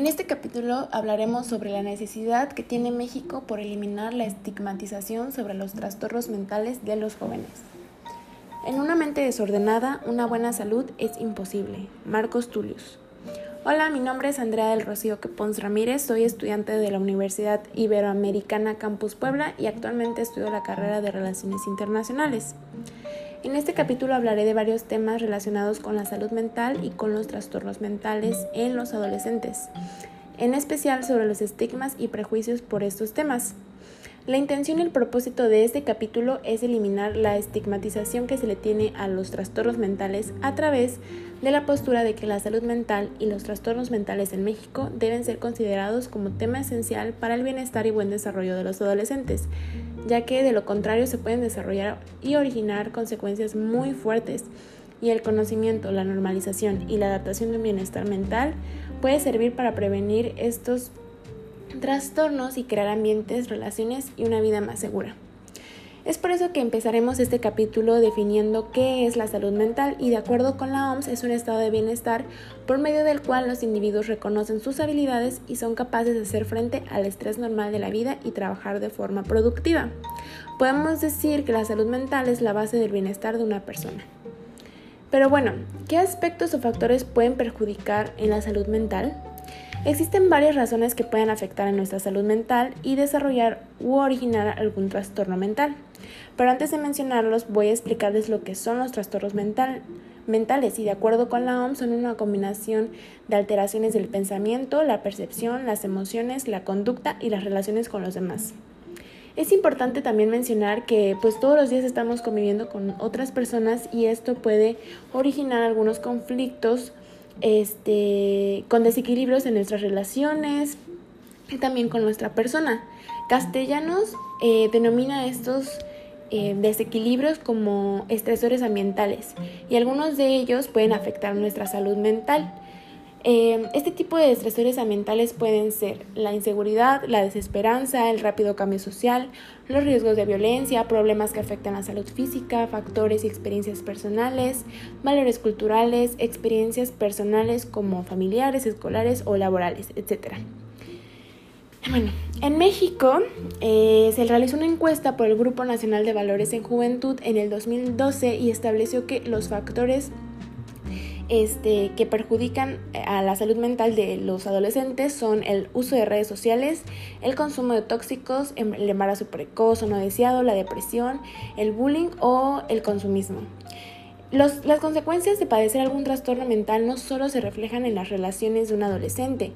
En este capítulo hablaremos sobre la necesidad que tiene México por eliminar la estigmatización sobre los trastornos mentales de los jóvenes. En una mente desordenada, una buena salud es imposible. Marcos Tullius. Hola, mi nombre es Andrea del Rocío Quepons Ramírez, soy estudiante de la Universidad Iberoamericana Campus Puebla y actualmente estudio la carrera de Relaciones Internacionales. En este capítulo hablaré de varios temas relacionados con la salud mental y con los trastornos mentales en los adolescentes, en especial sobre los estigmas y prejuicios por estos temas. La intención y el propósito de este capítulo es eliminar la estigmatización que se le tiene a los trastornos mentales a través de la postura de que la salud mental y los trastornos mentales en México deben ser considerados como tema esencial para el bienestar y buen desarrollo de los adolescentes, ya que de lo contrario se pueden desarrollar y originar consecuencias muy fuertes y el conocimiento, la normalización y la adaptación de un bienestar mental puede servir para prevenir estos trastornos y crear ambientes, relaciones y una vida más segura. Es por eso que empezaremos este capítulo definiendo qué es la salud mental y de acuerdo con la OMS es un estado de bienestar por medio del cual los individuos reconocen sus habilidades y son capaces de hacer frente al estrés normal de la vida y trabajar de forma productiva. Podemos decir que la salud mental es la base del bienestar de una persona. Pero bueno, ¿qué aspectos o factores pueden perjudicar en la salud mental? Existen varias razones que pueden afectar a nuestra salud mental y desarrollar u originar algún trastorno mental. Pero antes de mencionarlos, voy a explicarles lo que son los trastornos mentales y de acuerdo con la OMS son una combinación de alteraciones del pensamiento, la percepción, las emociones, la conducta y las relaciones con los demás. Es importante también mencionar que pues todos los días estamos conviviendo con otras personas y esto puede originar algunos conflictos este, con desequilibrios en nuestras relaciones también con nuestra persona. Castellanos eh, denomina estos eh, desequilibrios como estresores ambientales y algunos de ellos pueden afectar nuestra salud mental. Em, este tipo de estresores ambientales pueden ser la inseguridad, la desesperanza, el rápido cambio social, los riesgos de violencia, problemas que afectan la salud física, factores y experiencias personales, valores culturales, experiencias personales como familiares, escolares o laborales, etc. Bueno, en México eh, se realizó una encuesta por el Grupo Nacional de Valores en Juventud en el 2012 y estableció que los factores este, que perjudican eh, a la salud mental de los adolescentes son el uso de redes sociales, el consumo de tóxicos, em, el embarazo precoz o no deseado, la depresión, el bullying o el consumismo. las consecuencias de padecer algún trastorno mental no solo se reflejan en las relaciones de un adolescente,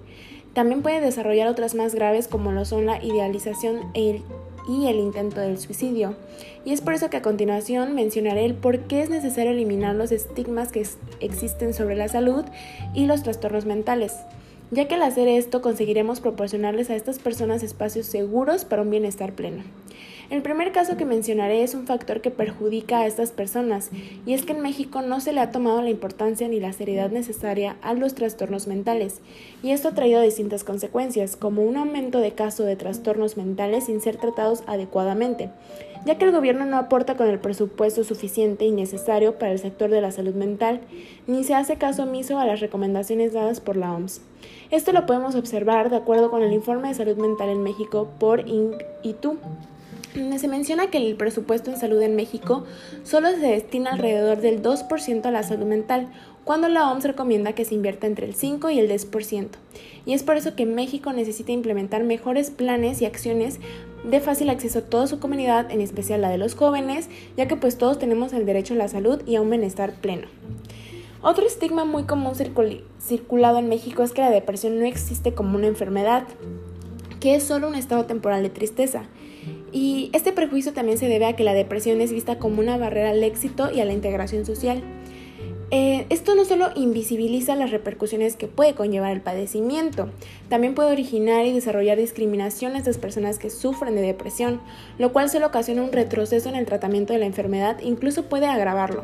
también puede desarrollar otras más graves como lo son la idealización e y el intento del suicidio. Y es por eso que a continuación mencionaré el por qué es necesario eliminar los estigmas que existen sobre la salud y los trastornos mentales, ya que al hacer esto conseguiremos proporcionarles a estas personas espacios seguros para un bienestar pleno. El primer caso que mencionaré es un factor que perjudica a estas personas, y es que en México no se le ha tomado la importancia ni la seriedad necesaria a los trastornos mentales, y esto ha traído distintas consecuencias, como un aumento de casos de trastornos mentales sin ser tratados adecuadamente, ya que el gobierno no aporta con el presupuesto suficiente y necesario para el sector de la salud mental, ni se hace caso omiso a las recomendaciones dadas por la OMS. Esto lo podemos observar de acuerdo con el informe de salud mental en México por INC se menciona que el presupuesto en salud en México solo se destina alrededor del 2% a la salud mental, cuando la OMS recomienda que se invierta entre el 5 y el 10%. Y es por eso que México necesita implementar mejores planes y acciones de fácil acceso a toda su comunidad, en especial la de los jóvenes, ya que pues todos tenemos el derecho a la salud y a un bienestar pleno. Otro estigma muy común circulado en México es que la depresión no existe como una enfermedad, que es solo un estado temporal de tristeza. Y este prejuicio también se debe a que la depresión es vista como una barrera al éxito y a la integración social. Eh, esto no solo invisibiliza las repercusiones que puede conllevar el padecimiento, también puede originar y desarrollar discriminación a estas personas que sufren de depresión, lo cual solo ocasiona un retroceso en el tratamiento de la enfermedad, incluso puede agravarlo.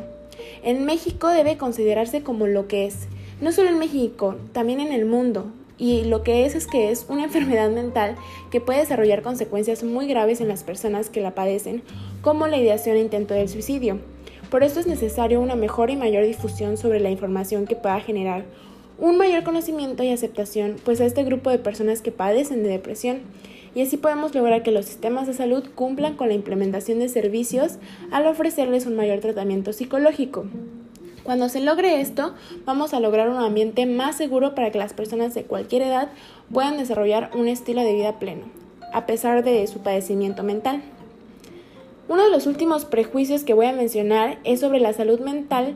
En México debe considerarse como lo que es, no solo en México, también en el mundo, y lo que es es que es una enfermedad mental que puede desarrollar consecuencias muy graves en las personas que la padecen, como la ideación e intento del suicidio. Por esto es necesario una mejor y mayor difusión sobre la información que pueda generar un mayor conocimiento y aceptación pues a este grupo de personas que padecen de depresión y así podemos lograr que los sistemas de salud cumplan con la implementación de servicios al ofrecerles un mayor tratamiento psicológico. Cuando se logre esto, vamos a lograr un ambiente más seguro para que las personas de cualquier edad puedan desarrollar un estilo de vida pleno, a pesar de su padecimiento mental. Uno de los últimos prejuicios que voy a mencionar es sobre la salud mental,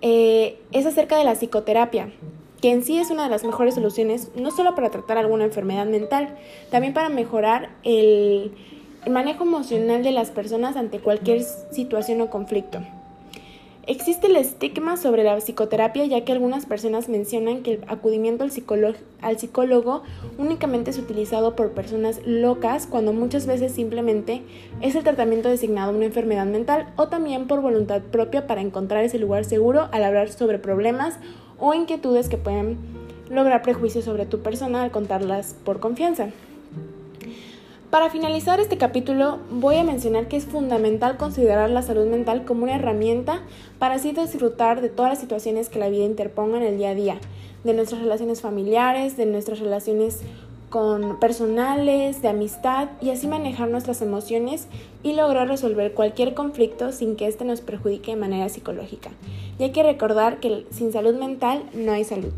eh, es acerca de la psicoterapia, que en sí es una de las mejores soluciones, no solo para tratar alguna enfermedad mental, también para mejorar el manejo emocional de las personas ante cualquier situación o conflicto. Existe el estigma sobre la psicoterapia ya que algunas personas mencionan que el acudimiento al, psicólogo únicamente es utilizado por personas locas cuando muchas veces simplemente es el tratamiento designado a una enfermedad mental o también por voluntad propia para encontrar ese lugar seguro al hablar sobre problemas o inquietudes que pueden lograr prejuicios sobre tu persona al contarlas por confianza. Para finalizar este capítulo voy a mencionar que es fundamental considerar la salud mental como una herramienta para así disfrutar de todas las situaciones que la vida interponga en el día a día, de nuestras relaciones familiares, de nuestras relaciones con personales, de amistad y así manejar nuestras emociones y lograr resolver cualquier conflicto sin que éste nos perjudique de manera psicológica. Y hay que recordar que sin salud mental no hay salud.